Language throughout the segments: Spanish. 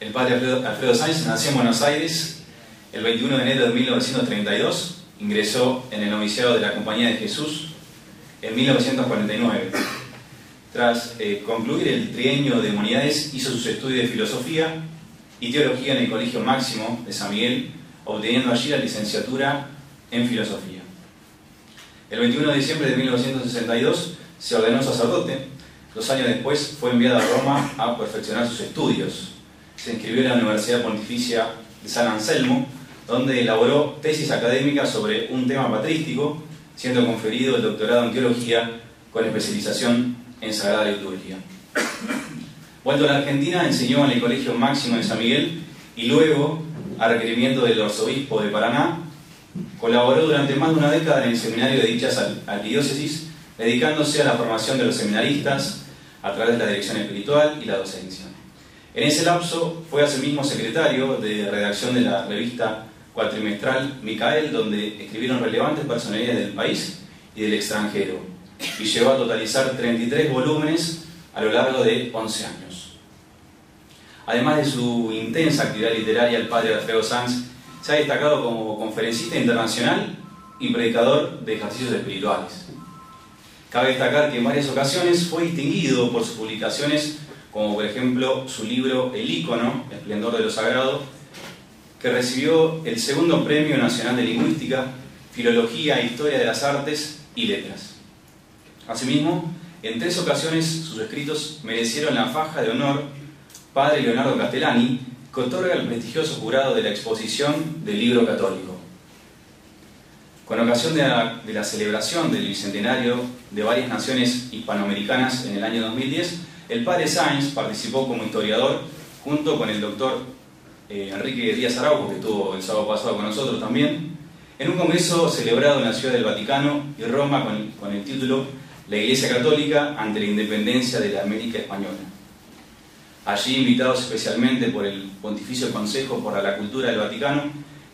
El padre Alfredo Sáenz nació en Buenos Aires el 21 de enero de 1932, ingresó en el noviciado de la Compañía de Jesús en 1949. Tras eh, concluir el trienio de humanidades, hizo sus estudios de filosofía y teología en el Colegio Máximo de San Miguel, obteniendo allí la licenciatura en filosofía. El 21 de diciembre de 1962 se ordenó sacerdote. Dos años después fue enviado a Roma a perfeccionar sus estudios. Se inscribió en la Universidad Pontificia de San Anselmo, donde elaboró tesis académicas sobre un tema patrístico, siendo conferido el doctorado en teología con especialización en Sagrada Liturgia. Vuelto a la Argentina, enseñó en el Colegio Máximo de San Miguel y luego, a requerimiento del arzobispo de Paraná, colaboró durante más de una década en el seminario de dichas arquidiócesis, dedicándose a la formación de los seminaristas a través de la dirección espiritual y la docencia. En ese lapso fue asimismo secretario de redacción de la revista cuatrimestral Micael, donde escribieron relevantes personalidades del país y del extranjero, y llegó a totalizar 33 volúmenes a lo largo de 11 años. Además de su intensa actividad literaria, el padre Alfredo Sanz se ha destacado como conferencista internacional y predicador de ejercicios espirituales. Cabe destacar que en varias ocasiones fue distinguido por sus publicaciones, como por ejemplo su libro El Ícono, Esplendor de lo Sagrado, que recibió el segundo Premio Nacional de Lingüística, Filología e Historia de las Artes y Letras. Asimismo, en tres ocasiones sus escritos merecieron la faja de honor Padre Leonardo Castellani, que otorga el prestigioso jurado de la exposición del libro católico. Con ocasión de la, celebración del bicentenario de varias naciones hispanoamericanas en el año 2010, el padre Sáenz participó como historiador junto con el doctor eh, Enrique Díaz Araujo, que estuvo el sábado pasado con nosotros también, en un congreso celebrado en la Ciudad del Vaticano y Roma con, con el título La Iglesia Católica ante la independencia de la América Española. Allí invitados especialmente por el Pontificio Consejo para la Cultura del Vaticano,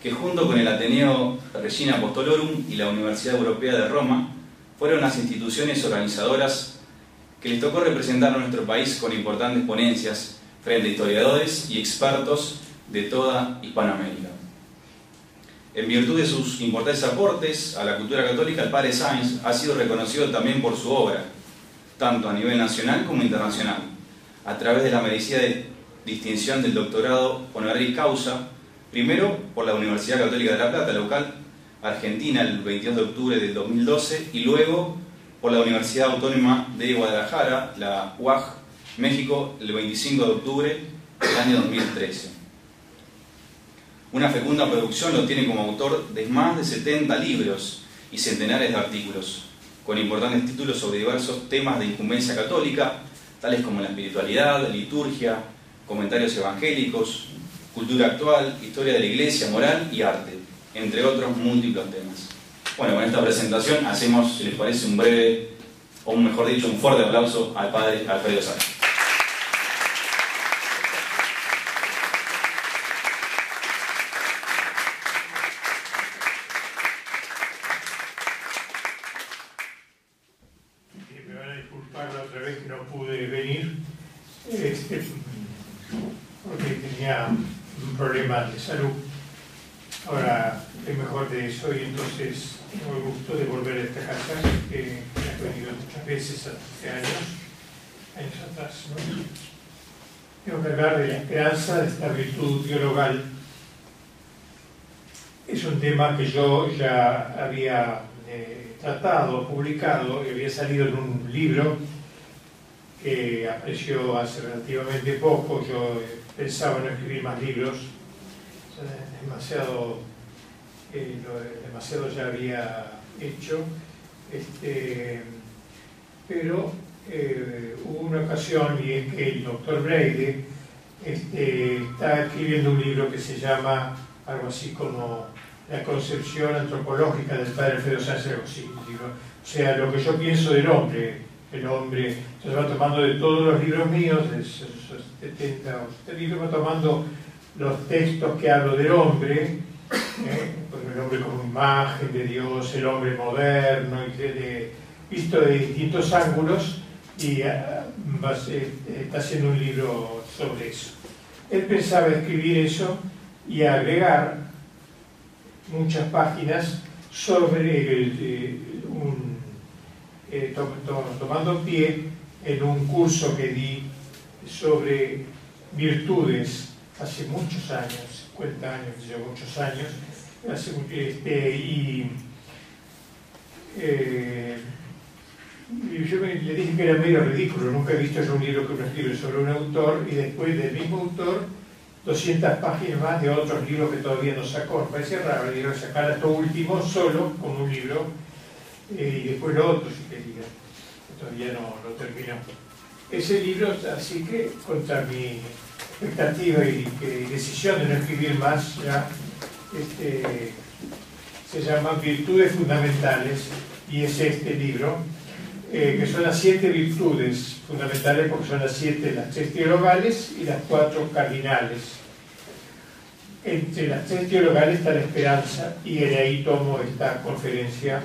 que junto con el Ateneo Regina Apostolorum y la Universidad Europea de Roma fueron las instituciones organizadoras que les tocó representar a nuestro país con importantes ponencias frente a historiadores y expertos de toda Hispanoamérica. En virtud de sus importantes aportes a la cultura católica, el padre Sainz ha sido reconocido también por su obra, tanto a nivel nacional como internacional a través de la merecida de distinción del doctorado honoris causa, primero por la Universidad Católica de La Plata, local argentina, el 22 de octubre del 2012, y luego por la Universidad Autónoma de Guadalajara, la UAG, México, el 25 de octubre del año 2013. Una fecunda producción lo tiene como autor de más de 70 libros y centenares de artículos, con importantes títulos sobre diversos temas de incumbencia católica, tales como la espiritualidad, liturgia, comentarios evangélicos, cultura actual, historia de la iglesia, moral y arte, entre otros múltiples temas. Bueno, con esta presentación hacemos, si les parece, un breve, o mejor dicho, un fuerte aplauso al padre Alfredo Sánchez. de salud. Ahora es mejor de eso y entonces tengo el gusto de volver a esta casa que he venido muchas veces hace años, años atrás. Hablar de la esperanza, de esta virtud teologal. Es un tema que yo ya había eh, tratado, publicado, y había salido en un libro que apareció hace relativamente poco. Yo pensaba en escribir más libros demasiado, eh, demasiado ya había hecho, este, pero eh, hubo una ocasión y es que el doctor Breide este, está escribiendo un libro que se llama algo así como La concepción antropológica del padre Alfredo Sánchez o sea, lo que yo pienso del hombre, el hombre, se va tomando de todos los libros míos, de esos 70 o libros, va tomando los textos que hablo del hombre, ¿eh? el hombre como imagen de Dios, el hombre moderno, visto de distintos ángulos, y ah, está haciendo un libro sobre eso. él pensaba escribir eso y agregar muchas páginas sobre el, un, eh, tomando pie en un curso que di sobre virtudes hace muchos años, 50 años, muchos años, este, y, eh, yo le dije que era medio ridículo, nunca he visto yo un libro que uno escribe sobre un autor y después del mismo autor 200 páginas más de otros libros que todavía no sacó. Me parece raro, digo, sacar esto último solo como un libro eh, y después lo otro, si quería. Todavía no, no terminó. Ese libro, así que contra mi expectativa y, decisión de no escribir más, ya este, se llama Virtudes Fundamentales y es este libro, eh, que son las siete virtudes fundamentales porque son las siete, las tres teologales y las cuatro cardinales. Entre las tres teologales está la esperanza y en ahí tomo esta conferencia,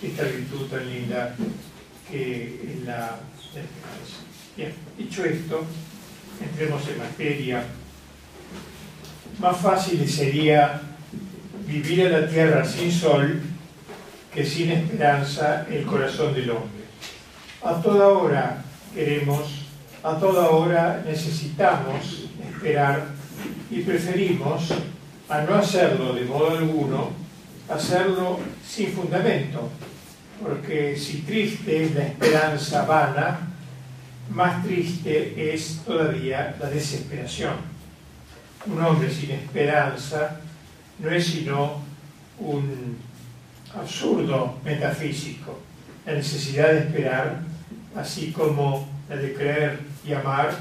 esta virtud tan linda que es la, esperanza. Bien, dicho esto, entremos en materia. Más fácil sería vivir en la tierra sin sol que sin esperanza el corazón del hombre. A toda hora queremos, a toda hora necesitamos esperar y preferimos, a no hacerlo de modo alguno, hacerlo sin fundamento, porque si triste es la esperanza vana, más triste es todavía la desesperación. Un hombre sin esperanza no es sino un absurdo metafísico, la necesidad de esperar, así como la de creer y amar,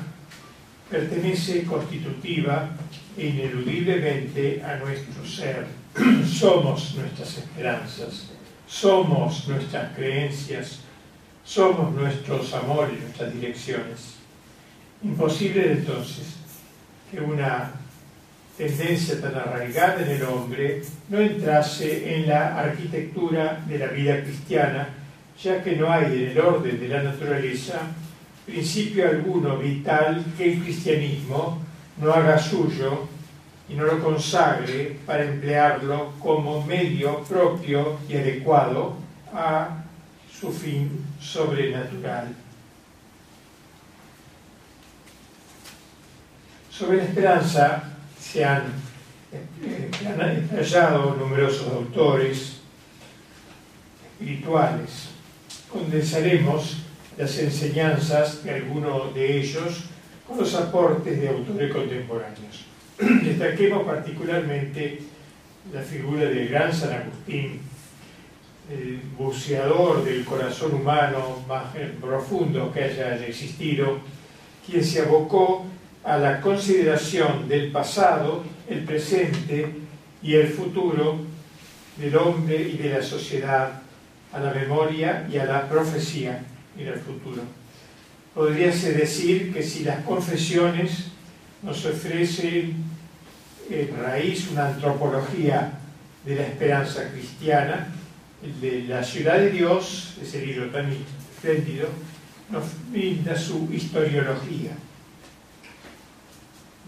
pertenece constitutiva e ineludiblemente a nuestro ser. somos nuestras esperanzas, somos nuestras creencias, somos nuestros amores, nuestras direcciones. Imposible entonces que una tendencia tan arraigada en el hombre no entrase en la arquitectura de la vida cristiana, ya que no hay en el orden de la naturaleza principio alguno vital que el cristianismo no haga suyo y no lo consagre para emplearlo como medio propio y adecuado a su fin sobrenatural. Sobre la esperanza, se han, hallado numerosos autores espirituales. Condensaremos las enseñanzas de algunos de ellos con los aportes de autores contemporáneos. Destaquemos particularmente la figura del gran San Agustín, el buceador del corazón humano más profundo que haya existido, quien se abocó a la consideración del pasado, el presente y el futuro del hombre y de la sociedad, a la memoria y a la profecía y al futuro. Podríase decir que si las confesiones nos ofrecen en raíz una antropología de la esperanza cristiana, de la ciudad de Dios, ese libro tan espléndido, nos brinda su historiología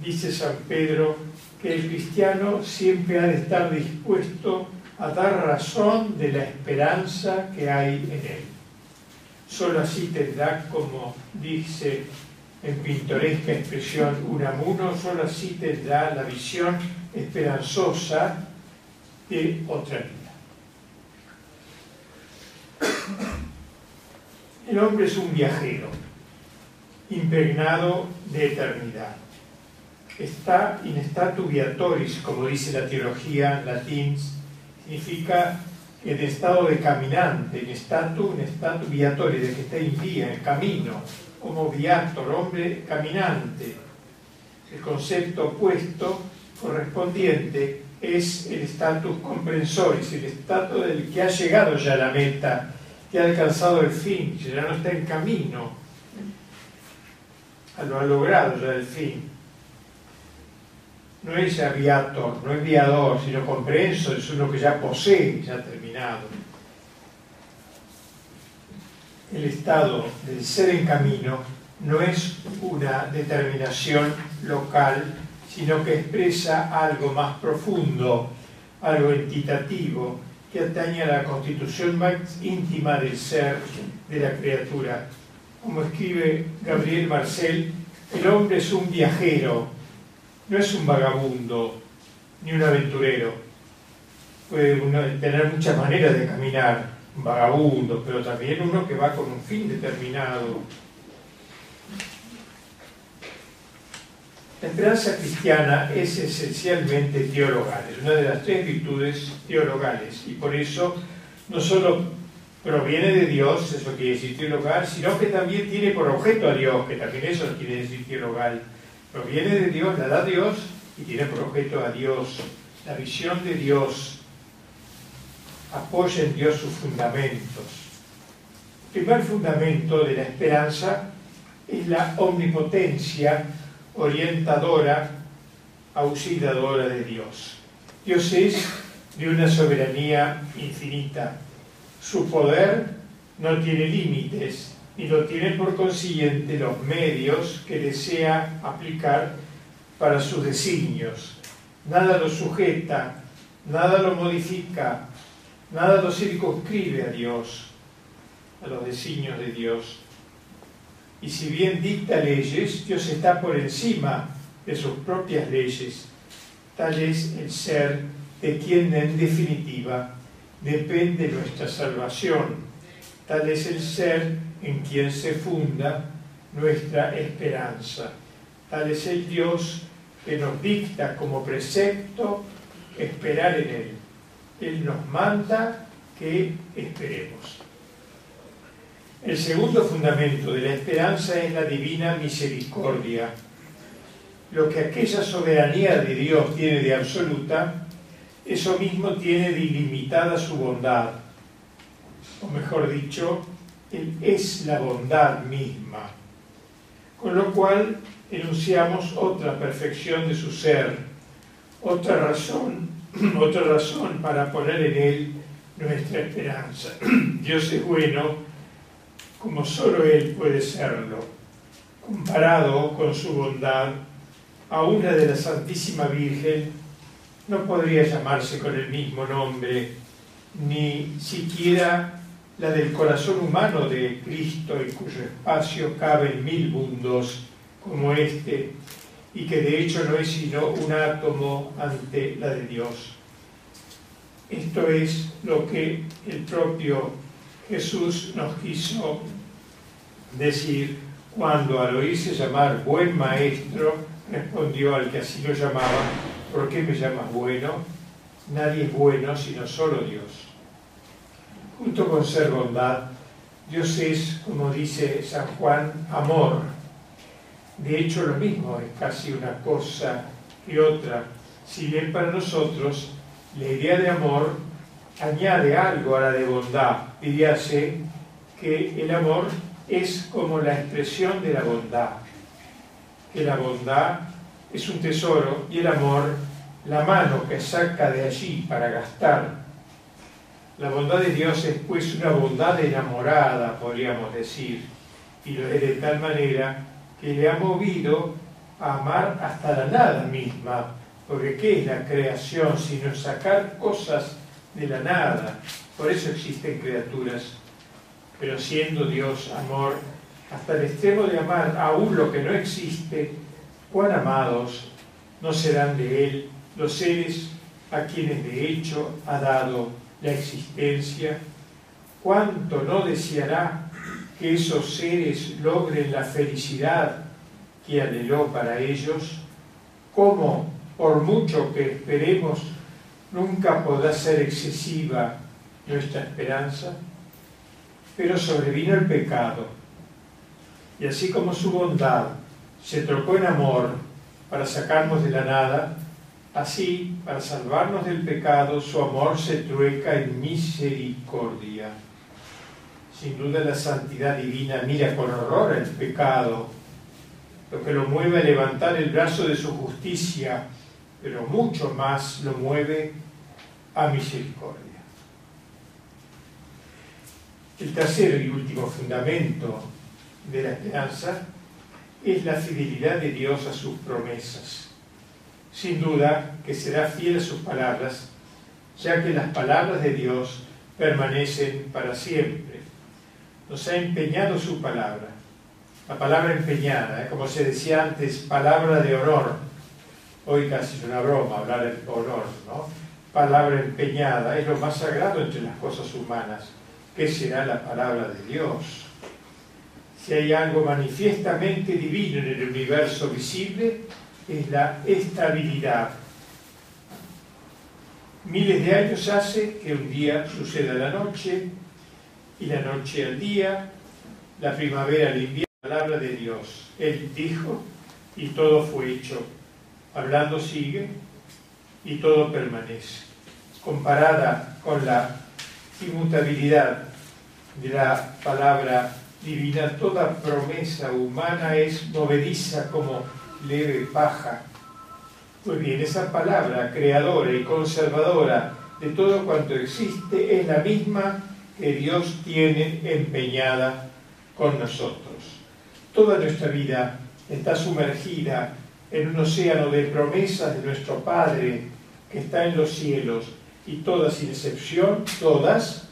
dice San Pedro que el cristiano siempre ha de estar dispuesto a dar razón de la esperanza que hay en él. Solo así tendrá, como dice en pintoresca expresión Unamuno, solo así tendrá la visión esperanzosa de otra vida. El hombre es un viajero, impregnado de eternidad está in statu viatoris, como dice la teología latín, significa en estado de caminante, en statu, en statu viatoris, de que está en vía, en camino, como viator, hombre caminante. El concepto opuesto correspondiente es el status comprensoris, el estado del que ha llegado ya a la meta, que ha alcanzado el fin, ya no está en camino, lo ha logrado ya el fin no es aviator, no es viador, sino comprenso, es uno que ya posee, ya terminado. El estado del ser en camino no es una determinación local, sino que expresa algo más profundo, algo entitativo, que atañe a la constitución más íntima del ser, de la criatura. Como escribe Gabriel Marcel, el hombre es un viajero, no es un vagabundo ni un aventurero. Puede tener muchas maneras de caminar, un vagabundo, pero también uno que va con un fin determinado. La esperanza cristiana es esencialmente teologal, es una de las tres virtudes teologales y por eso no solo proviene de Dios, eso quiere decir teologal, sino que también tiene por objeto a Dios, que también eso quiere decir teologal. Proviene de Dios, la da Dios y tiene por objeto a Dios. La visión de Dios apoya en Dios sus fundamentos. El primer fundamento de la esperanza es la omnipotencia orientadora, auxiliadora de Dios. Dios es de una soberanía infinita. Su poder no tiene límites y no tiene por consiguiente los medios que desea aplicar para sus designios. Nada lo sujeta, nada lo modifica, nada lo circunscribe a Dios, a los designios de Dios. Y si bien dicta leyes, Dios está por encima de sus propias leyes. Tal es el ser de quien en definitiva depende nuestra salvación. Tal es el ser en quien se funda nuestra esperanza. Tal es el Dios que nos dicta como precepto esperar en Él. Él nos manda que esperemos. El segundo fundamento de la esperanza es la divina misericordia. Lo que aquella soberanía de Dios tiene de absoluta, eso mismo tiene de ilimitada su bondad. O mejor dicho, Él es la bondad misma. Con lo cual enunciamos otra perfección de su ser, otra razón, otra razón para poner en Él nuestra esperanza. Dios es bueno como solo Él puede serlo, comparado con su bondad, a una de la Santísima Virgen no podría llamarse con el mismo nombre, ni siquiera la del corazón humano de Cristo, en cuyo espacio caben mil mundos como este, y que de hecho no es sino un átomo ante la de Dios. Esto es lo que el propio Jesús nos quiso decir cuando al oírse llamar buen maestro, respondió al que así lo llamaba, ¿por qué me llamas bueno? Nadie es bueno sino solo Dios. Junto con ser bondad, Dios es, como dice San Juan, amor. De hecho, lo mismo es casi una cosa que otra. Si bien para nosotros la idea de amor añade algo a la de bondad, diríase que el amor es como la expresión de la bondad, que la bondad es un tesoro y el amor la mano que saca de allí para gastar. La bondad de Dios es pues una bondad enamorada, podríamos decir, y lo es de tal manera que le ha movido a amar hasta la nada misma, porque ¿qué es la creación sino sacar cosas de la nada? Por eso existen criaturas pero siendo Dios amor, hasta el extremo de amar aún lo que no existe, cuán amados no serán de Él los seres a quienes de hecho ha dado la existencia, cuánto no deseará que esos seres logren la felicidad que anheló para ellos, cómo, por mucho que esperemos, nunca podrá ser excesiva nuestra esperanza pero sobrevino el pecado. Y así como su bondad se trocó en amor para sacarnos de la nada, así, para salvarnos del pecado, su amor se trueca en misericordia. Sin duda la santidad divina mira con horror el pecado, lo que lo mueve a levantar el brazo de su justicia, pero mucho más lo mueve a misericordia. El tercer y último fundamento de la esperanza es la fidelidad de Dios a sus promesas. Sin duda que será fiel a sus palabras, ya que las palabras de Dios permanecen para siempre. Nos ha empeñado su palabra. La palabra empeñada, ¿eh? como se decía antes, palabra de honor. Hoy casi es una broma hablar de honor, ¿no? Palabra empeñada, es lo más sagrado entre las cosas humanas. ¿Qué será la palabra de Dios? Si hay algo manifiestamente divino en el universo visible, es la estabilidad. Miles de años hace que un día suceda la noche y la noche al día, la primavera al invierno, palabra de Dios. Él dijo y todo fue hecho. Hablando sigue y todo permanece. Comparada con la inmutabilidad de la palabra divina, toda promesa humana es movediza como leve paja. Pues bien, esa palabra creadora y conservadora de todo cuanto existe es la misma que Dios tiene empeñada con nosotros. Toda nuestra vida está sumergida en un océano de promesas de nuestro Padre que está en los cielos y todas sin excepción, todas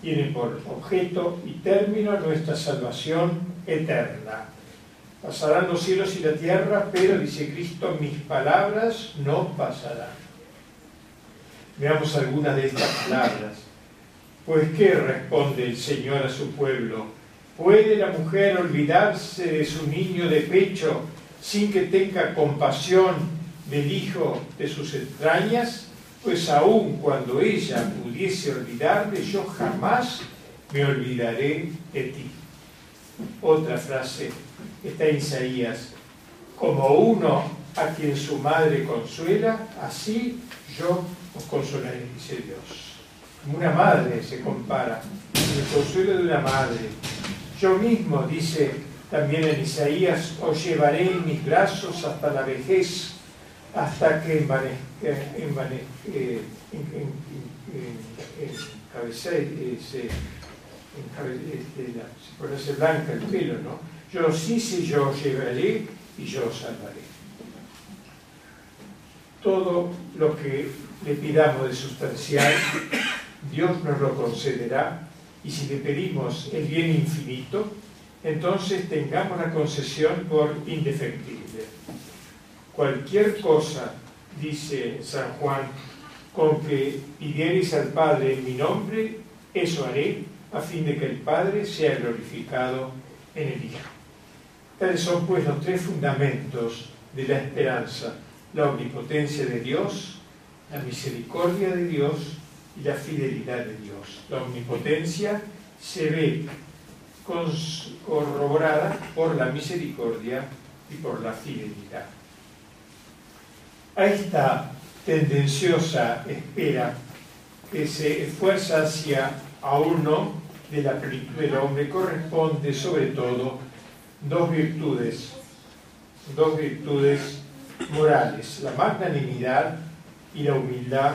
tiene por objeto y término nuestra salvación eterna. Pasarán los cielos y la tierra, pero, dice Cristo, mis palabras no pasarán. Veamos algunas de estas palabras. Pues, ¿qué responde el Señor a su pueblo? ¿Puede la mujer olvidarse de su niño de pecho sin que tenga compasión del hijo de sus entrañas? pues aun cuando ella pudiese olvidarme, yo jamás me olvidaré de ti. Otra frase está Isaías, como uno a quien su madre consuela, así yo os consolaré, dice Dios. Como una madre se compara, el consuelo de una madre. Yo mismo, dice también en Isaías, os llevaré en mis brazos hasta la vejez hasta que se, se blanca el pelo, ¿no? Yo sí, sí, yo llevaré y yo salvaré. Todo lo que le pidamos de sustancial, Dios nos lo concederá y si le pedimos el bien infinito, entonces tengamos la concesión por indefectible cualquier cosa, dice San Juan, con que pidiereis al Padre en mi nombre, eso haré, a fin de que el Padre sea glorificado en el Hijo. Tales son pues los tres fundamentos de la esperanza, la omnipotencia de Dios, la misericordia de Dios y la fidelidad de Dios. La omnipotencia se ve corroborada por la misericordia y por la fidelidad a esta tendenciosa espera que se esfuerza hacia a uno de la plenitud del hombre corresponde sobre todo dos virtudes, dos virtudes morales, la magnanimidad y la humildad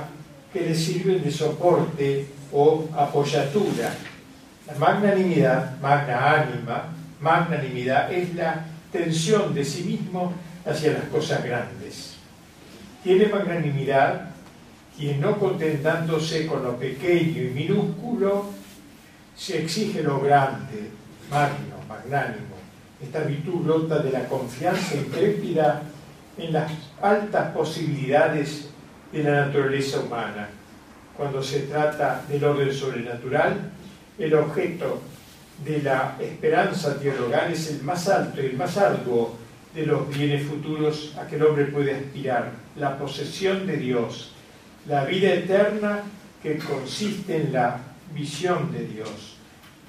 que le sirven de soporte o apoyatura. La magnanimidad, magna ánima, magnanimidad es la tensión de sí mismo hacia las cosas grandes tiene magnanimidad quien no contentándose con lo pequeño y minúsculo, se exige lo grande, magno, magnánimo. Esta virtud brota de la confianza intrépida en las altas posibilidades de la naturaleza humana. Cuando se trata del orden sobrenatural, el objeto de la esperanza teologal es el más alto y el más arduo de los bienes futuros a que el hombre puede aspirar, la posesión de Dios, la vida eterna que consiste en la visión de Dios,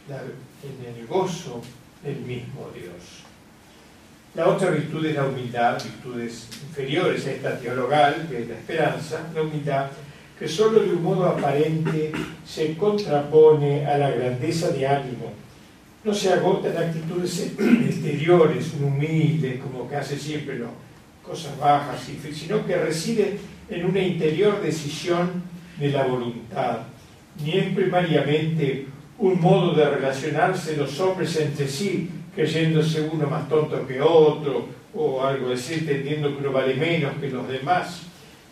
en el gozo del mismo Dios. La otra virtud es la humildad, virtudes inferiores a esta teologal, que es la esperanza, la humildad, que solo de un modo aparente se contrapone a la grandeza de ánimo no se agota en actitudes exteriores, un humilde, como que hace siempre cosas bajas, sino que reside en una interior decisión de la voluntad. Ni es primariamente un modo de relacionarse los hombres entre sí creyéndose uno más tonto que otro, o algo así, entendiendo que uno vale menos que los demás,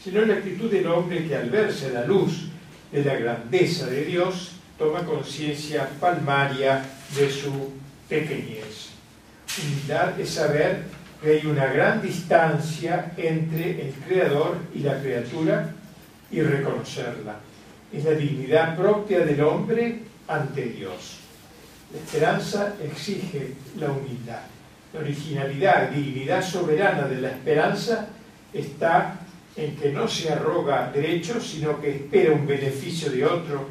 sino la actitud del hombre que al verse a la luz de la grandeza de Dios, toma conciencia palmaria de su pequeñez. Humildad es saber que hay una gran distancia entre el Creador y la criatura y reconocerla. Es la dignidad propia del hombre ante Dios. La esperanza exige la humildad. La originalidad y dignidad soberana de la esperanza está en que no se arroga derechos, sino que espera un beneficio de otro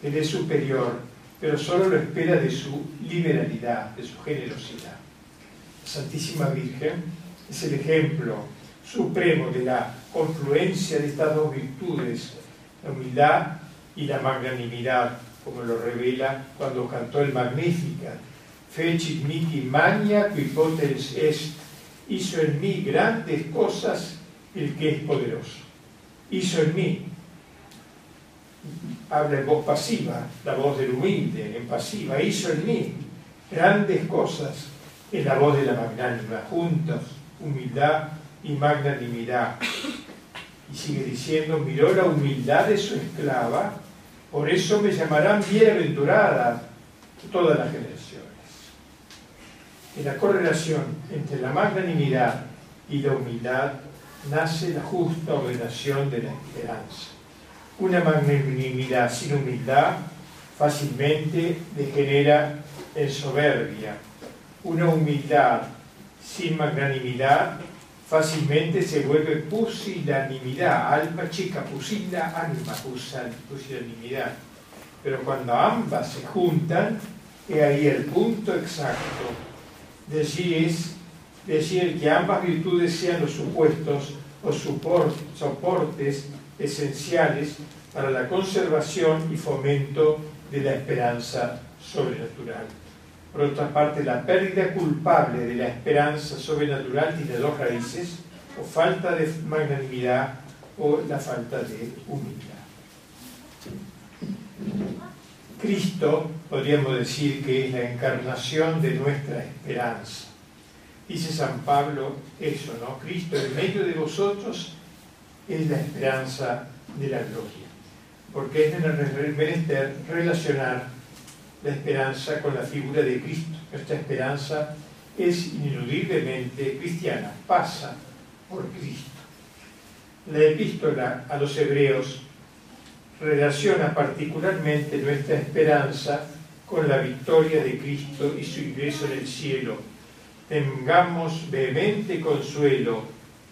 que le es superior, pero solo lo espera de su liberalidad, de su generosidad. La Santísima Virgen es el ejemplo supremo de la confluencia de estas dos virtudes, la humildad y la magnanimidad, como lo revela cuando cantó el Magnificat. Fecit mihi magna qui potens est, hizo en mí grandes cosas el que es poderoso. Hizo en mí, habla en voz pasiva, la voz del humilde, en pasiva, hizo en mí grandes cosas en la voz de la magnánima, juntos, humildad y magnanimidad. Y sigue diciendo, miró la humildad de su esclava, por eso me llamarán bienaventurada todas las generaciones. En la correlación entre la magnanimidad y la humildad nace la justa ordenación de la esperanza. Una magnanimidad sin humildad fácilmente degenera en soberbia. Una humildad sin magnanimidad fácilmente se vuelve pusilanimidad, alma chica, pusila, alma, pusilanimidad. Pero cuando ambas se juntan, es ahí el punto exacto. De allí es decir que ambas virtudes sean los supuestos o soportes esenciales para la conservación y fomento de la esperanza sobrenatural. Por otra parte, la pérdida culpable de la esperanza sobrenatural tiene dos raíces, o falta de magnanimidad o la falta de humildad. Cristo, podríamos decir que es la encarnación de nuestra esperanza dice San Pablo eso, ¿no? Cristo en medio de vosotros es la esperanza de la gloria. Porque es menester relacionar la esperanza con la figura de Cristo. Nuestra esperanza es ineludiblemente cristiana, pasa por Cristo. La epístola a los hebreos relaciona particularmente nuestra esperanza con la victoria de Cristo y su ingreso en el cielo tengamos vehemente consuelo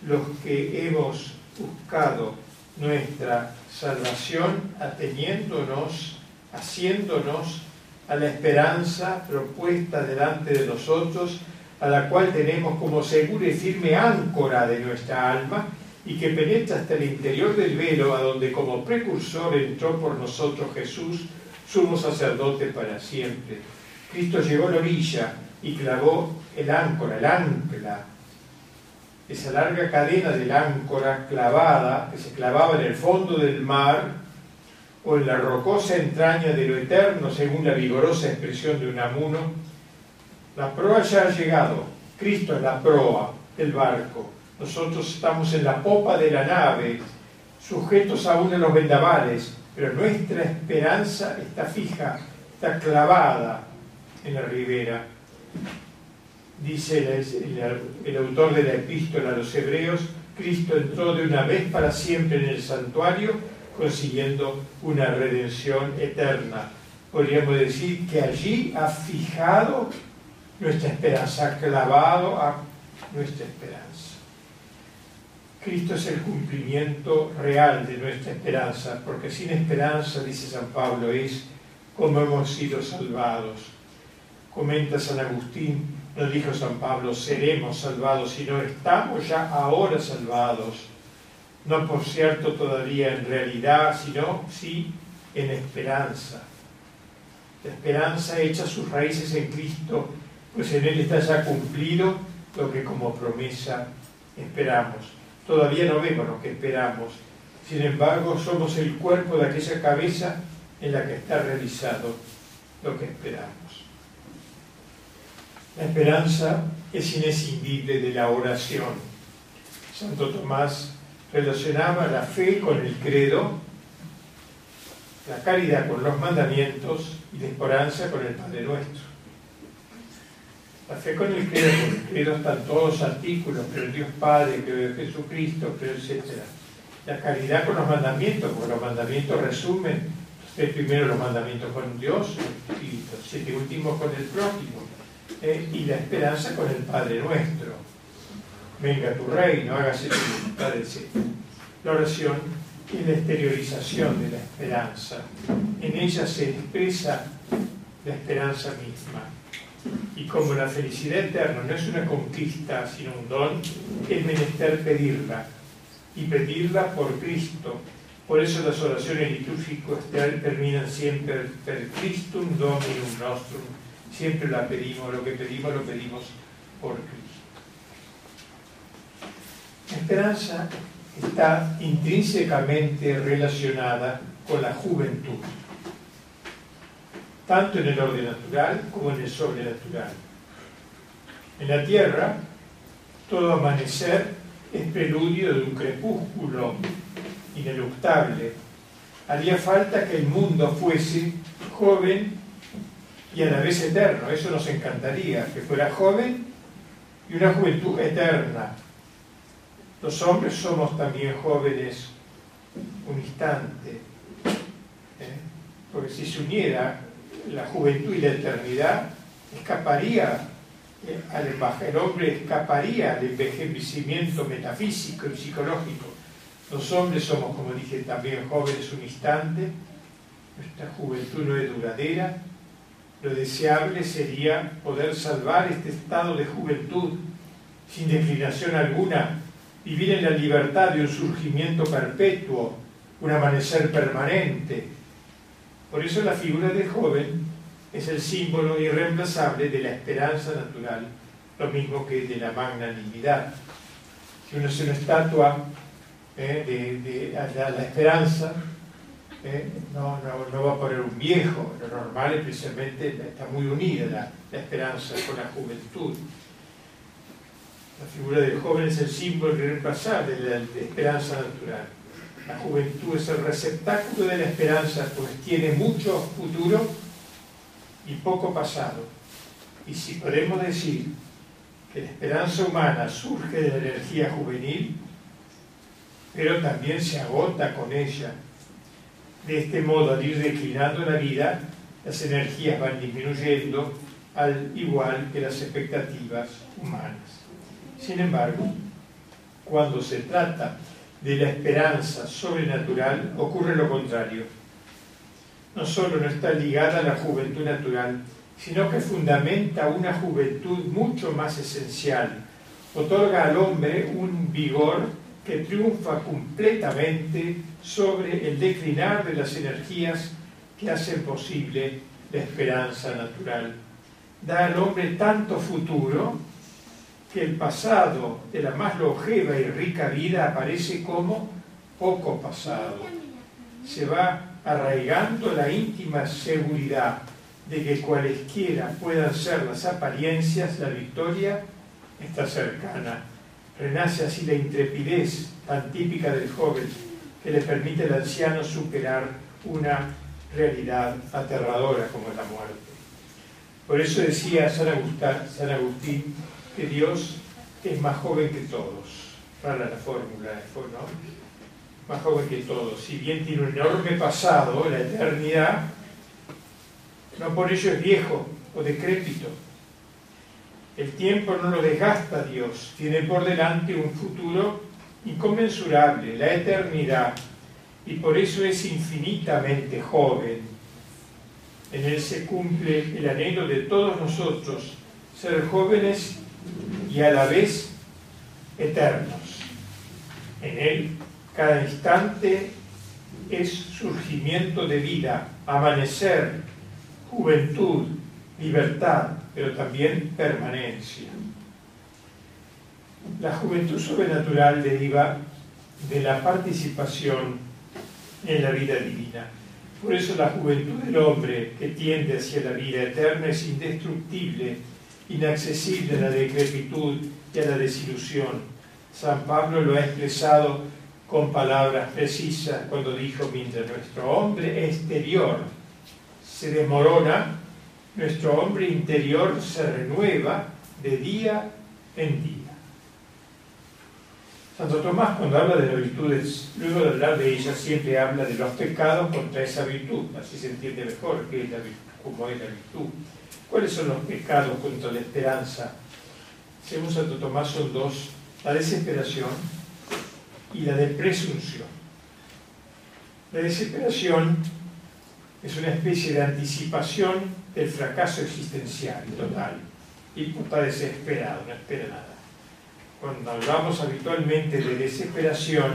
los que hemos buscado nuestra salvación ateniéndonos, haciéndonos a la esperanza propuesta delante de nosotros, a la cual tenemos como segura y firme áncora de nuestra alma y que penetra hasta el interior del velo, a donde como precursor entró por nosotros Jesús, sumo sacerdote para siempre. Cristo llegó a la orilla y clavó el áncora, el ancla, esa larga cadena del áncora clavada, que se clavaba en el fondo del mar o en la rocosa entraña de lo eterno, según la vigorosa expresión de Unamuno, la proa ya ha llegado, Cristo es la proa del barco, nosotros estamos en la popa de la nave, sujetos aún a los vendavales, pero nuestra esperanza está fija, está clavada en la ribera. Dice el, autor de la epístola a los hebreos, Cristo entró de una vez para siempre en el santuario, consiguiendo una redención eterna. Podríamos decir que allí ha fijado nuestra esperanza, ha clavado a nuestra esperanza. Cristo es el cumplimiento real de nuestra esperanza, porque sin esperanza, dice San Pablo, es como hemos sido salvados. Comenta San Agustín, no dijo San Pablo, seremos salvados, sino estamos ya ahora salvados. No por cierto todavía en realidad, sino sí en esperanza. La esperanza echa sus raíces en Cristo, pues en Él está ya cumplido lo que como promesa esperamos. Todavía no vemos lo que esperamos, sin embargo somos el cuerpo de aquella cabeza en la que está realizado lo que esperamos. La esperanza es inescindible de la oración. Santo Tomás relacionaba la fe con el credo, la caridad con los mandamientos y la esperanza con el Padre Nuestro. La fe con el credo, con el credo están todos los artículos, pero el Dios Padre, creo en Jesucristo, creo, etc. La caridad con los mandamientos, porque los mandamientos resumen los primero los mandamientos con Dios y los siete últimos con el prójimo. Eh, y la esperanza con el Padre Nuestro. Venga tu reino, hágase tu voluntad, etc. La oración es la exteriorización de la esperanza. En ella se expresa la esperanza misma. Y como la felicidad eterna no es una conquista, sino un don, es menester pedirla. Y pedirla por Cristo. Por eso las oraciones litúrgicas terminan siempre per Christum Dominum Nostrum. Siempre la pedimos, lo que pedimos lo pedimos por Cristo. Esperanza está intrínsecamente relacionada con la juventud tanto en el orden natural como en el sobrenatural. En la Tierra, todo amanecer es preludio de un crepúsculo ineluctable. Haría falta que el mundo fuese joven y a la vez eterno. Eso nos encantaría, que fuera joven y una juventud eterna. Los hombres somos también jóvenes un instante. ¿eh? Porque si se uniera la juventud y la eternidad, escaparía eh, al el hombre escaparía al envejecimiento metafísico y psicológico. Los hombres somos, como dije también, jóvenes un instante, nuestra juventud no es duradera, lo deseable sería poder salvar este estado de juventud sin declinación alguna, vivir en la libertad de un surgimiento perpetuo, un amanecer permanente, por eso la figura del joven es el símbolo irreemplazable de la esperanza natural, lo mismo que de la magnanimidad. Si uno hace una estatua eh, de, la, esperanza, eh, no, va a poner un viejo, lo normal es precisamente está muy unida la esperanza con la juventud. La figura del joven es el símbolo irreemplazable de la esperanza natural. La juventud es el receptáculo de la esperanza, pues tiene mucho futuro y poco pasado. Y si podemos decir que la esperanza humana surge de la energía juvenil, pero también se agota con ella. De este modo, al ir declinando la vida, las energías van disminuyendo al igual que las expectativas humanas. Sin embargo, cuando se trata de la esperanza sobrenatural, ocurre lo contrario. No solo no está ligada a la juventud natural, sino que fundamenta una juventud mucho más esencial. Otorga al hombre un vigor que triunfa completamente sobre el declinar de las energías que hacen posible la esperanza natural. Da al hombre tanto futuro que el pasado de la más longeva y rica vida aparece como poco pasado. Se va arraigando la íntima seguridad de que cualesquiera puedan ser las apariencias, la victoria está cercana. Renace así la intrepidez tan típica del joven que le permite al anciano superar una realidad aterradora como la muerte. Por eso decía San Agustín que Dios es más joven que todos. Rara la fórmula, ¿no? Más joven que todos. Si bien tiene un enorme pasado, la eternidad, no por ello es viejo o decrépito. El tiempo no lo desgasta Dios, tiene por delante un futuro inconmensurable, la eternidad, y por eso es infinitamente joven. En él se cumple el anhelo de todos nosotros, ser jóvenes y a la vez eternos. En Él cada instante es surgimiento de vida, amanecer, juventud, libertad, pero también permanencia. La juventud sobrenatural deriva de la participación en la vida divina. Por eso la juventud del hombre que tiende hacia la vida eterna es indestructible inaccesible a la decrepitud y a la desilusión. San Pablo lo ha expresado con palabras precisas cuando dijo, mientras nuestro hombre exterior se demorona, nuestro hombre interior se renueva de día en día. Santo Tomás cuando habla de las virtudes, luego de hablar de ellas, siempre habla de los pecados contra esa virtud, así se entiende mejor qué es la es la virtud. ¿Cuáles son los pecados contra la esperanza? Según Santo Tomás son dos, la desesperación y la de presunción. La desesperación es una especie de anticipación del fracaso existencial total. Y está desesperado, no espera nada. Cuando hablamos habitualmente de desesperación,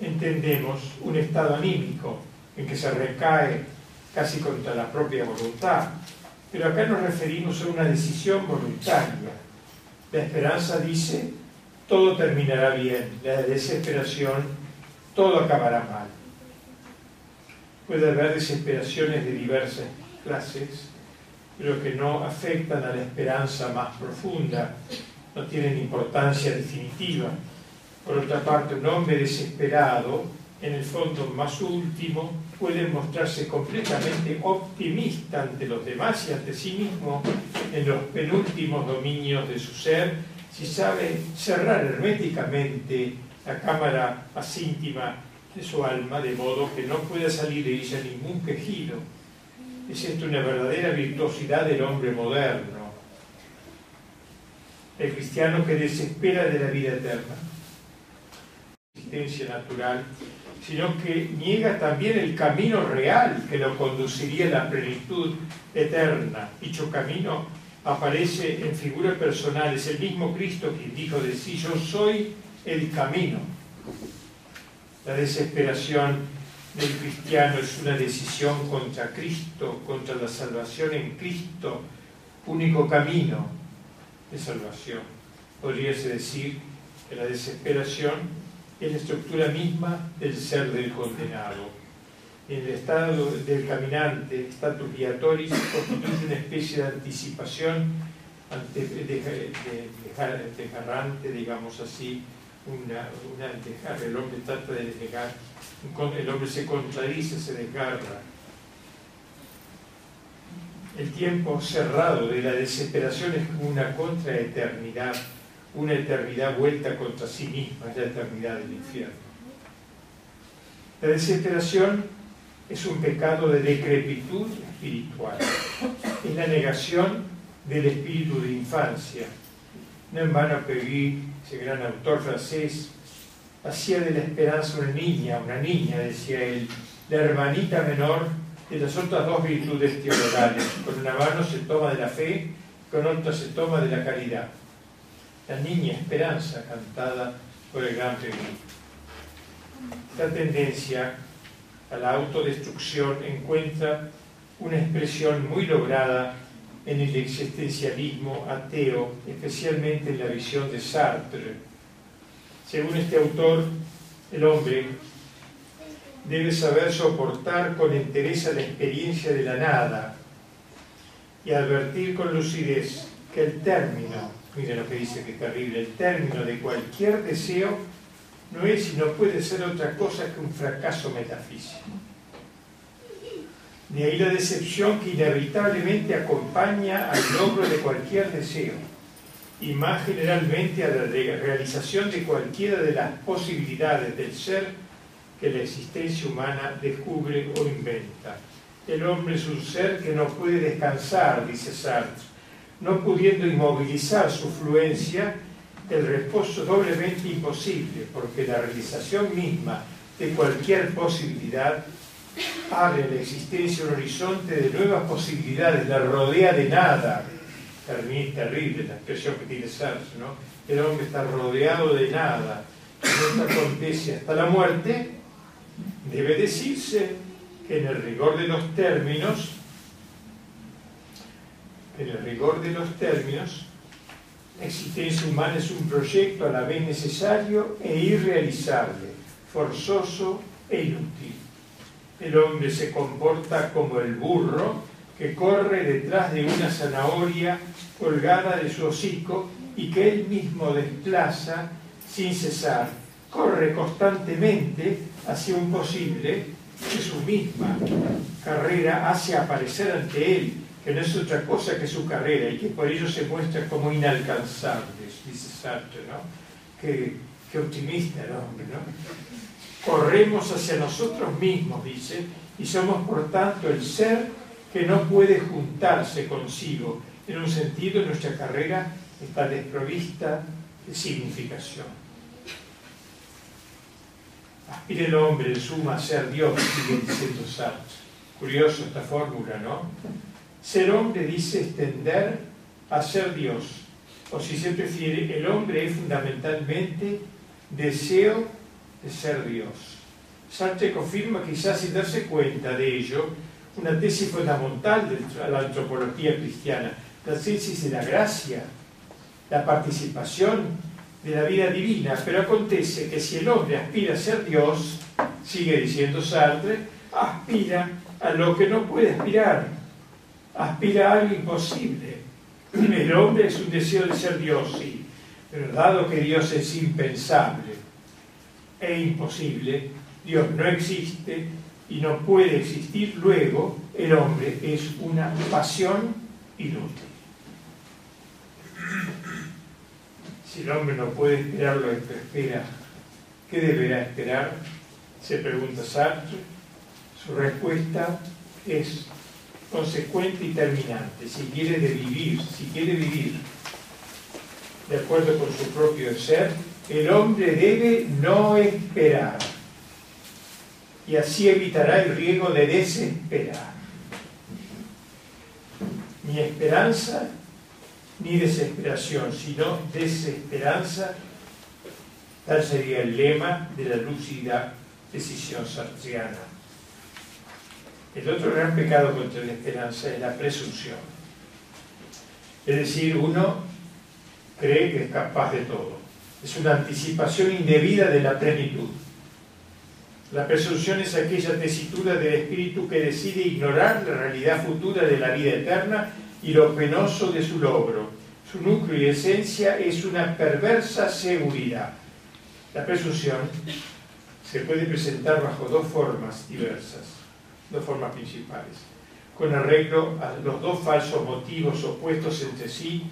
entendemos un estado anímico en que se recae casi contra la propia voluntad. Pero acá nos referimos a una decisión voluntaria. La esperanza dice, todo terminará bien. La desesperación, todo acabará mal. Puede haber desesperaciones de diversas clases, pero que no afectan a la esperanza más profunda, no tienen importancia definitiva. Por otra parte, un hombre desesperado, en el fondo más último, puede mostrarse completamente optimista ante los demás y ante sí mismo en los penúltimos dominios de su ser, si sabe cerrar herméticamente la cámara más íntima de su alma, de modo que no pueda salir de ella ningún quejido. Es esto una verdadera virtuosidad del hombre moderno. El cristiano que desespera de la vida eterna, existencia natural, sino que niega también el camino real que lo conduciría a la plenitud eterna. Dicho camino aparece en figura personal, es el mismo Cristo quien dijo de sí, yo soy el camino. La desesperación del cristiano es una decisión contra Cristo, contra la salvación en Cristo, único camino de salvación. Podríase decir que la desesperación es la estructura misma del ser del condenado. En el estado del caminante, status viatoris, constituye una especie de anticipación ante, digamos así, una, una el hombre trata de desnegar, el hombre se contradice, se desgarra. El tiempo cerrado de la desesperación es como una contraeternidad, una eternidad vuelta contra sí misma, es la eternidad del infierno. La desesperación es un pecado de decrepitud espiritual, es la negación del espíritu de infancia. No en vano Peggy ese gran autor francés, hacía de la esperanza una niña, una niña, decía él, la hermanita menor de las otras dos virtudes teologales. Con una mano se toma de la fe, con otra se toma de la caridad. La niña esperanza cantada por el gran Peggy. Esta tendencia a la autodestrucción encuentra una expresión muy lograda en el existencialismo ateo, especialmente en la visión de Sartre. Según este autor, el hombre debe saber soportar con entereza la experiencia de la nada y advertir con lucidez que el término, mire lo que dice que terrible, el término de cualquier deseo no es y no puede ser otra cosa que un fracaso metafísico. De ahí la decepción que inevitablemente acompaña al logro de cualquier deseo y más generalmente a la realización de cualquiera de las posibilidades del ser que la existencia humana descubre o inventa. El hombre es un ser que no puede descansar, dice Sartre, no pudiendo inmovilizar su fluencia, el reposo doblemente imposible, porque la realización misma de cualquier posibilidad abre la existencia un horizonte de nuevas posibilidades, la rodea de nada. Terrible la expresión que tiene Sartre, ¿no? El hombre está rodeado de nada. No acontece hasta la muerte, debe decirse que en el rigor de los términos, en el rigor de los términos, la existencia humana es un proyecto a la vez necesario e irrealizable, forzoso e inútil el hombre se comporta como el burro que corre detrás de una zanahoria colgada de su hocico y que él mismo desplaza sin cesar. Corre constantemente hacia un posible que su misma carrera hace aparecer ante él, que no es otra cosa que su carrera y que por ello se muestra como inalcanzable, dice Sartre, ¿no? Qué, qué optimista el hombre, ¿no? Corremos hacia nosotros mismos, dice, y somos por tanto el ser que no puede juntarse consigo. En un sentido, nuestra carrera está desprovista de significación. Aspira el hombre en suma a ser Dios, sigue diciendo Sartre. Curioso esta fórmula, ¿no? Ser hombre dice extender a ser Dios. O si se prefiere, el hombre es fundamentalmente deseo de ser Dios. Sartre confirma quizás sin darse cuenta de ello una tesis fundamental de la antropología cristiana, la tesis de la gracia, la participación de la vida divina, pero acontece que si el hombre aspira a ser Dios, sigue diciendo Sartre, aspira a lo que no puede aspirar, aspira a algo imposible. El hombre es un deseo de ser Dios, sí, pero dado que Dios es impensable e imposible, Dios no existe y no puede existir, luego el hombre es una pasión inútil. Si el hombre no puede esperar lo que espera, ¿qué deberá esperar? Se pregunta Sartre. Su respuesta es consecuente y terminante. Si quiere vivir, si quiere vivir de acuerdo con su propio ser, el hombre debe no esperar y así evitará el riesgo de desesperar. Ni esperanza ni desesperación, sino desesperanza, tal sería el lema de la lúcida decisión sartriana. El otro gran pecado contra la esperanza es la presunción. Es decir, uno cree que es capaz de todo. Es una anticipación indebida de la plenitud. La presunción es aquella tesitura del espíritu que decide ignorar la realidad futura de la vida eterna y lo penoso de su logro. Su núcleo y esencia es una perversa seguridad. La presunción se puede presentar bajo dos formas diversas, dos formas principales, con arreglo a los dos falsos motivos opuestos entre sí,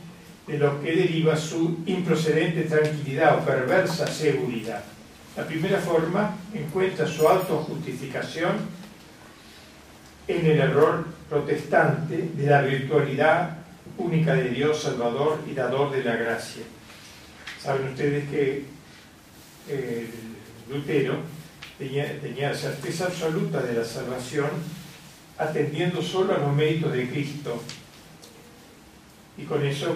de los que deriva su improcedente tranquilidad o perversa seguridad. La primera forma encuentra su autojustificación en el error protestante de la virtualidad única de Dios, Salvador y dador de la gracia. Saben ustedes que eh, Lutero tenía, tenía certeza absoluta de la salvación atendiendo solo a los méritos de Cristo y con eso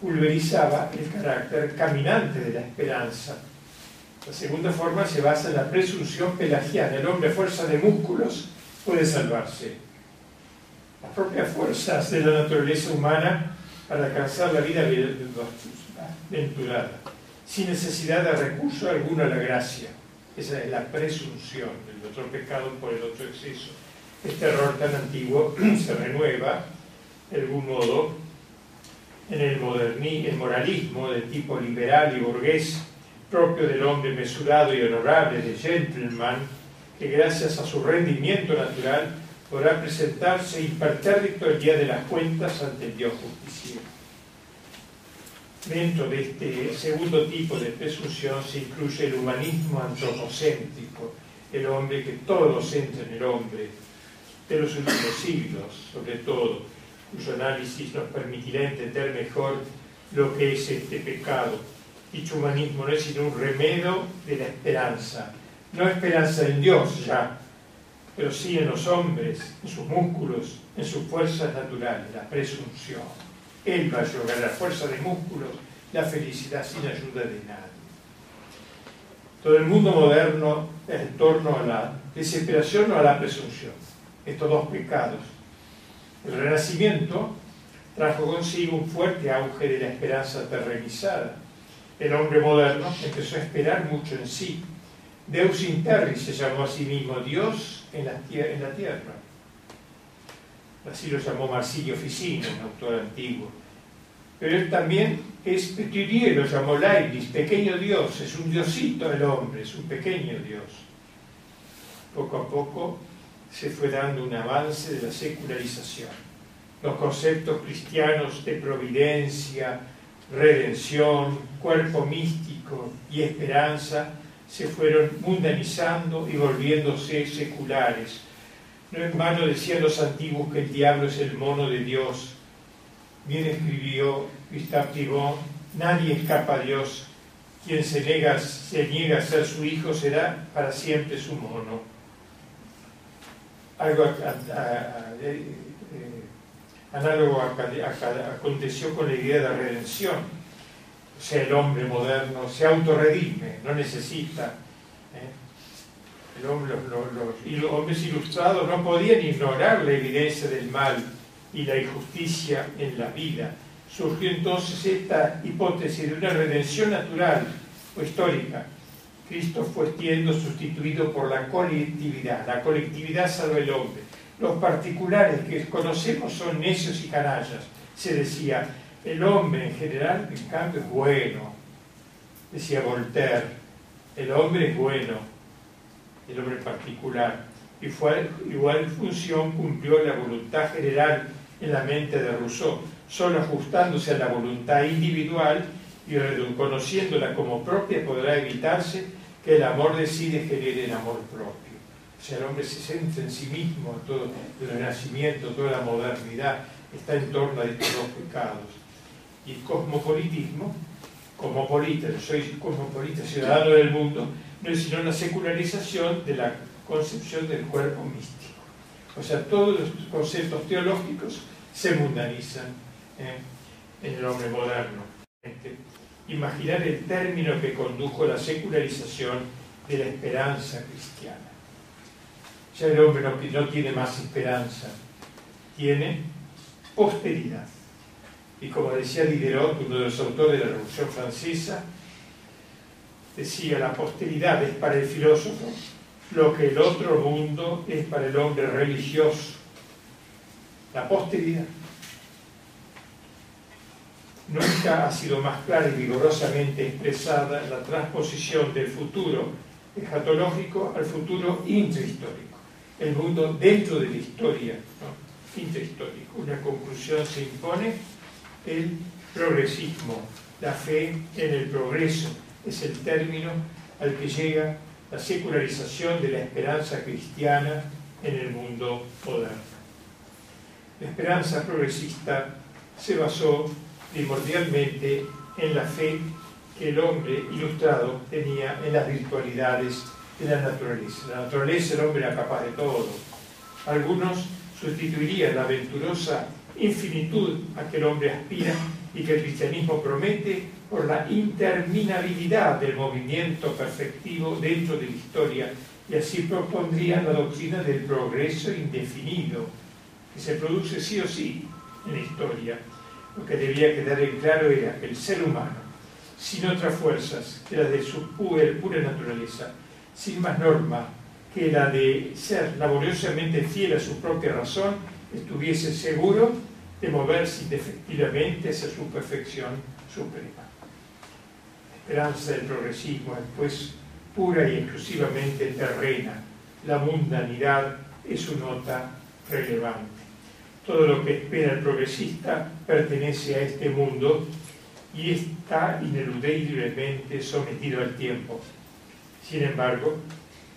pulverizaba el carácter caminante de la esperanza la segunda forma se basa en la presunción pelagiana. El hombre a fuerza de músculos puede salvarse. Las propias fuerzas de la naturaleza humana para alcanzar la vida aventurada, sin necesidad de recurso alguno a la gracia. Esa es la presunción, el otro pecado por el otro exceso. Este error tan antiguo se renueva, de algún modo, en el, el moralismo de tipo liberal y burgués propio del hombre mesurado y honorable, de gentleman, que gracias a su rendimiento natural podrá presentarse impertérrito el día de las cuentas ante el Dios justiciero. Dentro de este segundo tipo de presunción se incluye el humanismo antropocéntrico, el hombre que todo centra en el hombre, de los últimos siglos, sobre todo, cuyo análisis nos permitirá entender mejor lo que es este pecado Dicho humanismo no es sino un remedio de la esperanza. No esperanza en Dios ya, pero sí en los hombres, en sus músculos, en sus fuerzas naturales, la presunción. Él va a la fuerza de músculos, la felicidad sin ayuda de nadie. Todo el mundo moderno es en torno a la desesperación o a la presunción, estos dos pecados. El renacimiento trajo consigo un fuerte auge de la esperanza terrenizada el hombre moderno empezó a esperar mucho en sí. Deus interri se llamó a sí mismo Dios en la, tierra. Así lo llamó Marsilio Ficino, un autor antiguo. Pero él también es Peturier, lo llamó Leibniz, pequeño Dios, es un diosito el hombre, es un pequeño Dios. Poco a poco se fue dando un avance de la secularización. Los conceptos cristianos de providencia, redención, cuerpo místico y esperanza se fueron mundanizando y volviéndose seculares. No en vano decían los antiguos que el diablo es el mono de Dios. Bien escribió Gustave Thibon, nadie escapa a Dios. Quien se, niega, a ser su hijo será para siempre su mono. Algo eh, análogo aconteció con la idea de redención sea el hombre moderno, se autorredime, no necesita. ¿eh? Los, y los hombres ilustrados no podían ignorar la evidencia del mal y la injusticia en la vida. Surgió entonces esta hipótesis de una redención natural o histórica. Cristo fue siendo sustituido por la colectividad. La colectividad salva el hombre. Los particulares que conocemos son necios y canallas. Se decía, el hombre en general, en cambio, es bueno. Decía Voltaire, el hombre es bueno, el hombre particular. Y fue, igual función cumplió la voluntad general en la mente de Rousseau, solo ajustándose a la voluntad individual y reconociéndola como propia podrá evitarse que el amor decide genere el amor propio. O sea, el hombre se centra en sí mismo, todo el renacimiento, toda la modernidad está en torno a estos dos pecados y el cosmopolitismo, cosmopolita, soy cosmopolita, ciudadano del mundo, sino la secularización de la concepción del cuerpo místico. O sea, todos los conceptos teológicos se mundanizan ¿eh? en el hombre moderno. Imaginar el término que condujo a la secularización de la esperanza cristiana. Ya el hombre no tiene más esperanza, tiene posteridad. Y como decía Diderot, uno de los autores de la Revolución Francesa, decía, la posteridad es para el filósofo lo que el otro mundo es para el hombre religioso. La posteridad. Nunca ha sido más clara y vigorosamente expresada la transposición del futuro escatológico al futuro intrahistórico. El mundo dentro de la historia, intrahistórico. Una conclusión se impone el progresismo, la fe en el progreso, es el término al que llega la secularización de la esperanza cristiana en el mundo moderno. La esperanza progresista se basó primordialmente en la fe que el hombre ilustrado tenía en las virtualidades de la naturaleza. La naturaleza, el hombre era capaz de todo. Algunos sustituirían la aventurosa infinitud a que el hombre aspira y que el cristianismo promete por la interminabilidad del movimiento perfectivo dentro de la historia y así propondría la doctrina del progreso indefinido que se produce sí o sí en la historia. Lo que debía quedar en claro era que el ser humano, sin otras fuerzas que las de su pura, pura naturaleza, sin más norma que la de ser laboriosamente fiel a su propia razón, estuviese seguro de moverse indefectiblemente hacia su perfección suprema. La esperanza del progresismo es pues pura y exclusivamente terrena. La mundanidad es su nota relevante. Todo lo que espera el progresista pertenece a este mundo y está ineludiblemente sometido al tiempo. Sin embargo,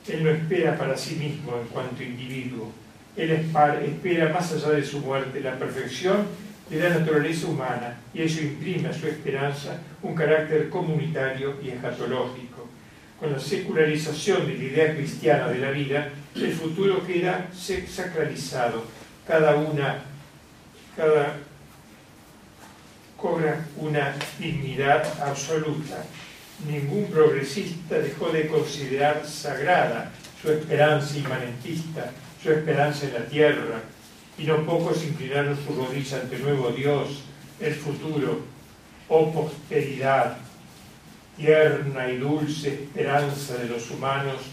él no espera para sí mismo en cuanto individuo, él espera más allá de su muerte la perfección de la naturaleza humana y eso imprime a su esperanza un carácter comunitario y escatológico. Con la secularización de la idea cristiana de la vida, el futuro queda sacralizado. Cada una, cada cobra una dignidad absoluta. Ningún progresista dejó de considerar sagrada su esperanza inmanentista su esperanza en la tierra, y no pocos inclinaron su rodilla ante el nuevo Dios, el futuro, oh posteridad, tierna y dulce esperanza de los humanos,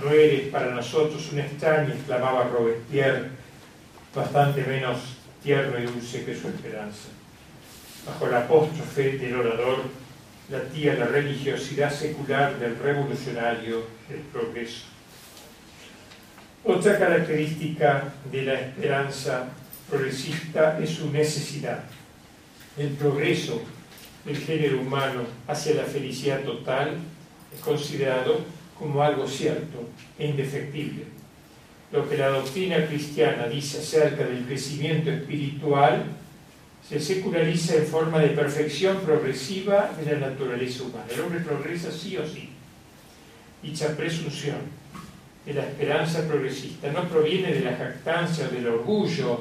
no eres para nosotros un extraño, exclamaba Robespierre, bastante menos tierno y dulce que su esperanza. Bajo la apóstrofe del orador, latía la religiosidad secular del revolucionario del progreso. Otra característica de la esperanza progresista es su necesidad. El progreso del género humano hacia la felicidad total es considerado como algo cierto e indefectible. Lo que la doctrina cristiana dice acerca del crecimiento espiritual se seculariza en forma de perfección progresiva de la naturaleza humana. El hombre progresa sí o sí. Dicha presunción de la esperanza progresista no proviene de la jactancia o del orgullo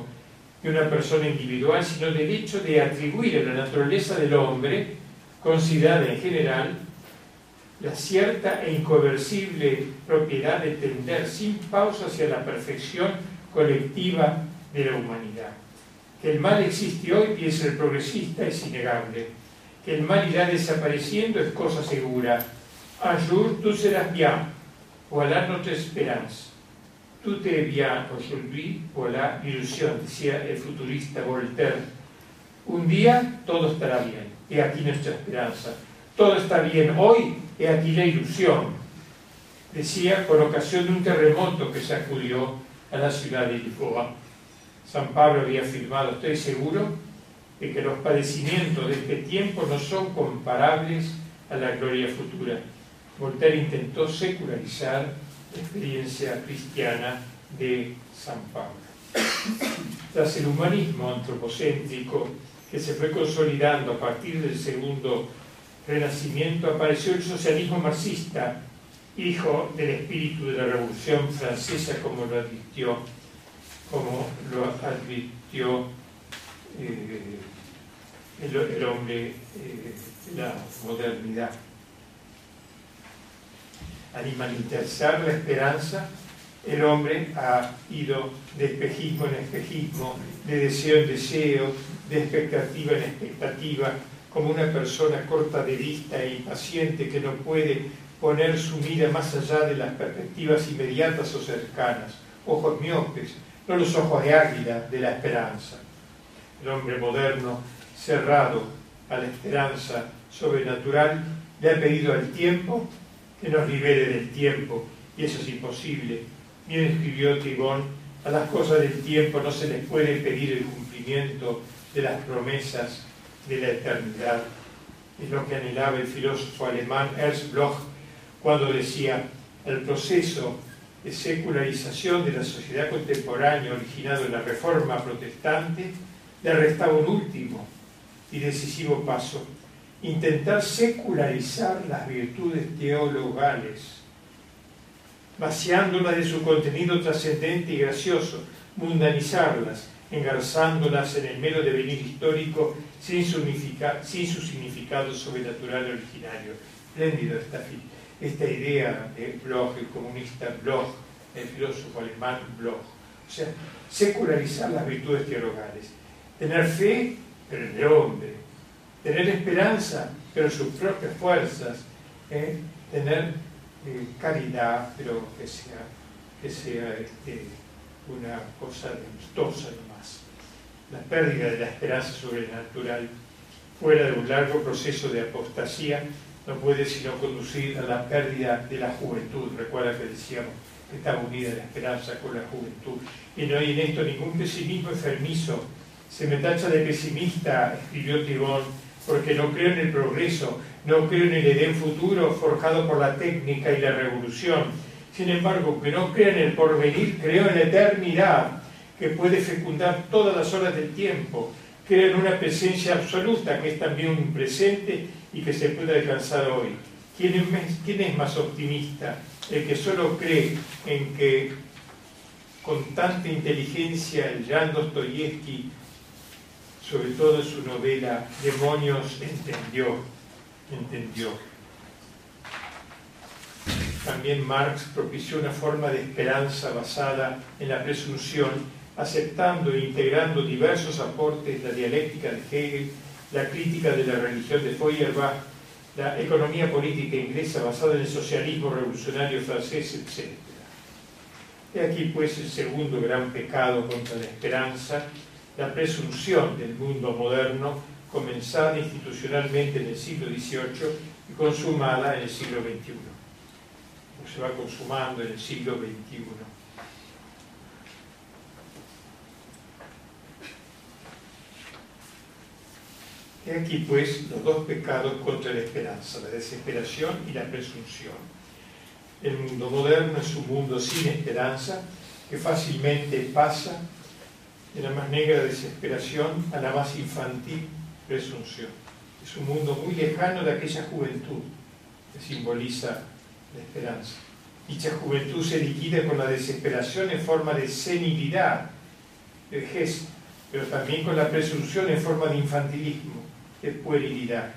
de una persona individual, sino del hecho de atribuir a la naturaleza del hombre, considerada en general, la cierta e incoercible propiedad de tender sin pausa hacia la perfección colectiva de la humanidad. Que el mal existe hoy, piensa el progresista, es innegable. Que el mal irá desapareciendo es cosa segura. Un jour tú serás bien, voilà notre espérance. Tout est bien aujourd'hui, voilà l'illusion, decía el futurista Voltaire. Un día todo estará bien, y aquí nuestra esperanza. Todo está bien hoy, y aquí la ilusión. Decía con ocasión de un terremoto que sacudió a la ciudad de Lisboa. San Pablo había afirmado, estoy seguro, de que los padecimientos de este tiempo no son comparables a la gloria futura. Voltaire intentó secularizar la experiencia cristiana de San Pablo. Tras el humanismo antropocéntrico que se fue consolidando a partir del segundo renacimiento, apareció el socialismo marxista, hijo del espíritu de la Revolución Francesa, como lo advirtió, como lo advirtió eh, el, hombre eh, la modernidad. Animalizar la esperanza, el hombre ha ido de espejismo en espejismo, de deseo en deseo, de expectativa en expectativa, como una persona corta de vista e impaciente que no puede poner su mira más allá de las perspectivas inmediatas o cercanas, ojos miopes, no los ojos de águila de la esperanza. El hombre moderno, cerrado a la esperanza sobrenatural, le ha pedido al tiempo que nos libere del tiempo, y eso es imposible. Bien escribió Tibón, a las cosas del tiempo no se les puede pedir el cumplimiento de las promesas de la eternidad. Es lo que anhelaba el filósofo alemán Ernst Bloch cuando decía, el proceso de secularización de la sociedad contemporánea originado en la Reforma Protestante le restaba un último y decisivo paso, intentar secularizar las virtudes teologales, vaciándolas de su contenido trascendente y gracioso, mundanizarlas, engarzándolas en el mero devenir histórico sin su, significado sobrenatural originario. Espléndido esta, esta idea de Bloch, el comunista Bloch, el filósofo alemán Bloch. O sea, secularizar las virtudes teologales. Tener fe, pero en el hombre. Tener esperanza, pero sus propias fuerzas. Tener eh, caridad, pero que sea, que sea este, una cosa amistosa nomás. La pérdida de la esperanza sobrenatural fuera de un largo proceso de apostasía no puede sino conducir a la pérdida de la juventud. Recuerda que decíamos que está unida la esperanza con la juventud. Y no hay en esto ningún pesimismo enfermizo. Se me tacha de pesimista, escribió Tibón, porque no creo en el progreso, no creo en el Edén futuro forjado por la técnica y la revolución. Sin embargo, que no creo en el porvenir, creo en la eternidad, que puede fecundar todas las horas del tiempo. Creo en una presencia absoluta, que es también un presente y que se puede alcanzar hoy. ¿Quién es, quién es más optimista? El que solo cree en que con tanta inteligencia el Jan Dostoyevsky, sobre todo en su novela Demonios, entendió, entendió. También Marx propició una forma de esperanza basada en la presunción, aceptando e integrando diversos aportes la dialéctica de Hegel la crítica de la religión de Feuerbach, la economía política inglesa basada en el socialismo revolucionario francés, etc. Y aquí pues el segundo gran pecado contra la esperanza, la presunción del mundo moderno, comenzada institucionalmente en el siglo XVIII y consumada en el siglo XXI. O se va consumando en el siglo XXI. Y aquí pues los dos pecados contra la esperanza, la desesperación y la presunción. El mundo moderno es un mundo sin esperanza que fácilmente pasa de la más negra desesperación a la más infantil presunción. Es un mundo muy lejano de aquella juventud que simboliza la esperanza. Dicha juventud se liquida con la desesperación en forma de senilidad, de gesto, pero también con la presunción en forma de infantilismo de puerilidad.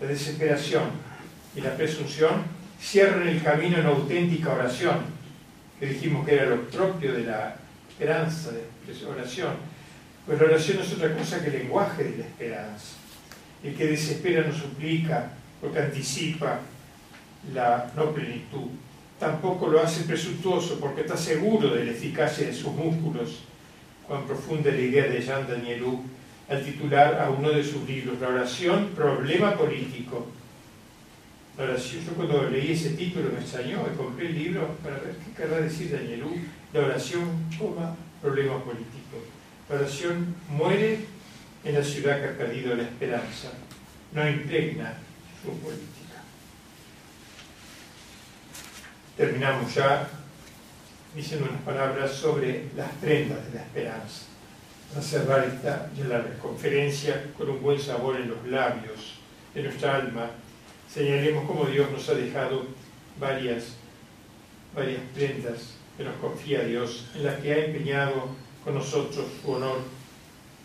La desesperación y la presunción cierran el camino en auténtica oración, que dijimos que era lo propio de la esperanza, de oración. Pues la oración es otra cosa que el lenguaje de la esperanza. El que desespera no suplica porque anticipa la no plenitud. Tampoco lo hace presuntuoso porque está seguro de la eficacia de sus músculos. Cuán profunda la idea de Jean Danielou al titular a uno de sus libros, La oración, problema político. La oración, yo cuando leí ese título me extrañó, me compré el libro para ver qué querrá decir Danielú. La oración, coma, problema político. La oración muere en la ciudad que ha perdido la esperanza, no impregna su política. Terminamos ya diciendo unas palabras sobre las prendas de la esperanza a cerrar esta la conferencia con un buen sabor en los labios de nuestra alma, señalemos cómo Dios nos ha dejado varias, varias prendas que nos confía Dios, en las que ha empeñado con nosotros su honor.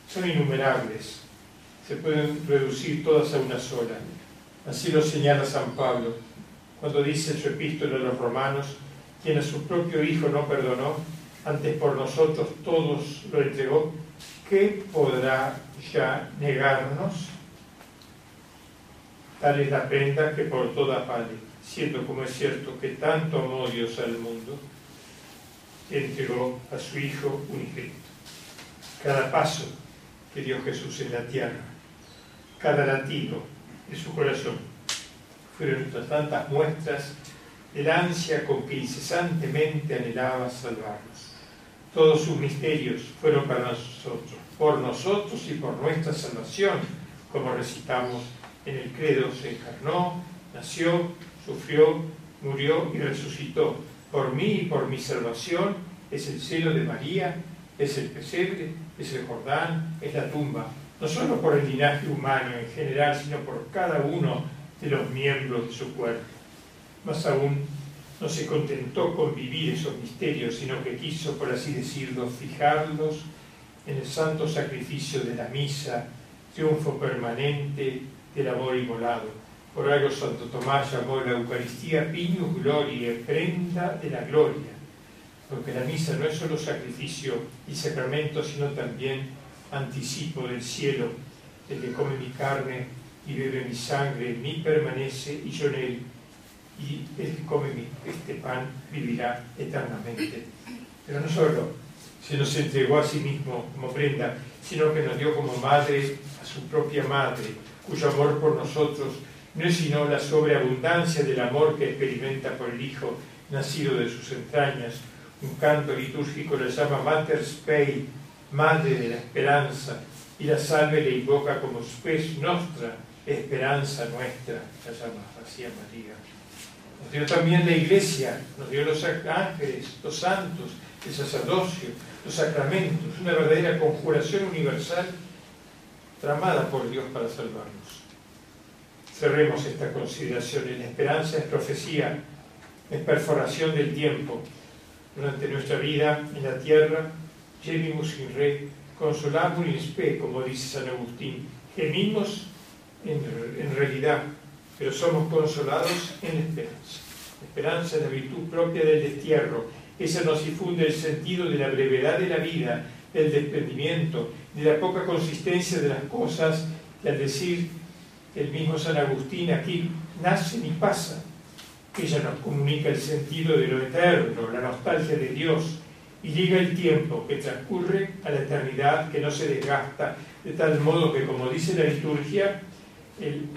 Son innumerables, se pueden reducir todas a una sola. Así lo señala San Pablo cuando dice en su epístola a los romanos, quien a su propio Hijo no perdonó, antes por nosotros todos lo entregó, ¿qué podrá ya negarnos? Tal es la prenda que por toda vale, siendo como es cierto que tanto amó Dios al mundo, entregó a su Hijo unigénito. Cada paso que dio Jesús en la tierra, cada latido de su corazón, fueron otras tantas muestras del ansia con que incesantemente anhelaba salvarnos. Todos sus misterios fueron para nosotros, por nosotros y por nuestra salvación, como recitamos en el credo, se encarnó, nació, sufrió, murió y resucitó. Por mí y por mi salvación es el cielo de María, es el pesebre, es el Jordán, es la tumba, no solo por el linaje humano en general, sino por cada uno de los miembros de su cuerpo. Más aún, no se contentó con vivir esos misterios, sino que quiso, por así decirlo, fijarlos en el santo sacrificio de la misa, triunfo permanente del amor inmolado. Por algo Santo Tomás llamó la Eucaristía Piñus Gloria, prenda de la gloria, porque la misa no es solo sacrificio y sacramento, sino también anticipo del cielo. El que come mi carne y bebe mi sangre, en mí permanece y yo en él y el que come este pan vivirá eternamente. Pero no solo se nos entregó a sí mismo como prenda, sino que nos dio como madre a su propia madre, cuyo amor por nosotros no es sino la sobreabundancia del amor que experimenta por el Hijo nacido de sus entrañas. Un canto litúrgico le llama Mater Spei, Madre de la Esperanza, y la salve le invoca como Spes Nostra, Esperanza nuestra, la llama así a María. Nos dio también la iglesia, nos dio los ángeles, los santos, el sacerdocio, los sacramentos, una verdadera conjuración universal tramada por Dios para salvarnos. Cerremos esta consideración. La esperanza es profecía, es perforación del tiempo. Durante nuestra vida en la tierra, gemimus in re, consolamos in spe, como dice San Agustín. Gemimos en, en realidad, pero somos consolados en esperanza. Esperanza es la virtud propia del destierro. Esa nos infunde el sentido de la brevedad de la vida, del desprendimiento, de la poca consistencia de las cosas, que al decir el mismo San Agustín aquí nacen y pasan. Ella nos comunica el sentido de lo eterno, la nostalgia de Dios, y liga el tiempo que transcurre a la eternidad que no se desgasta, de tal modo que, como dice la liturgia, el,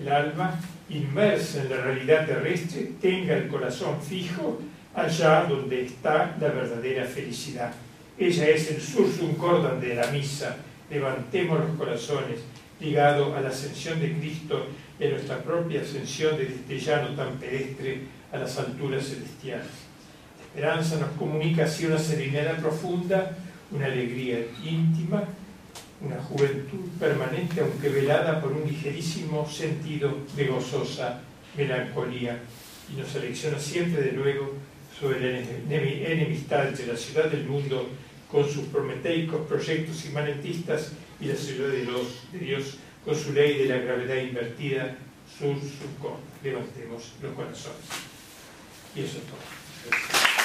el alma inmersa en la realidad terrestre tenga el corazón fijo allá donde está la verdadera felicidad. Ella es el sursum cordan de la misa. Levantemos los corazones ligado a la ascensión de Cristo y a nuestra propia ascensión de este llano tan pedestre a las alturas celestiales. La esperanza nos comunica así una serenidad profunda, una alegría íntima, una juventud permanente, aunque velada por un ligerísimo sentido de gozosa melancolía, y nos selecciona siempre de luego sobre la enemistad entre la ciudad del mundo con sus prometeicos proyectos inmanentistas y la ciudad de, Dios con su ley de la gravedad invertida, sur, con Levantemos los corazones. Y eso es todo.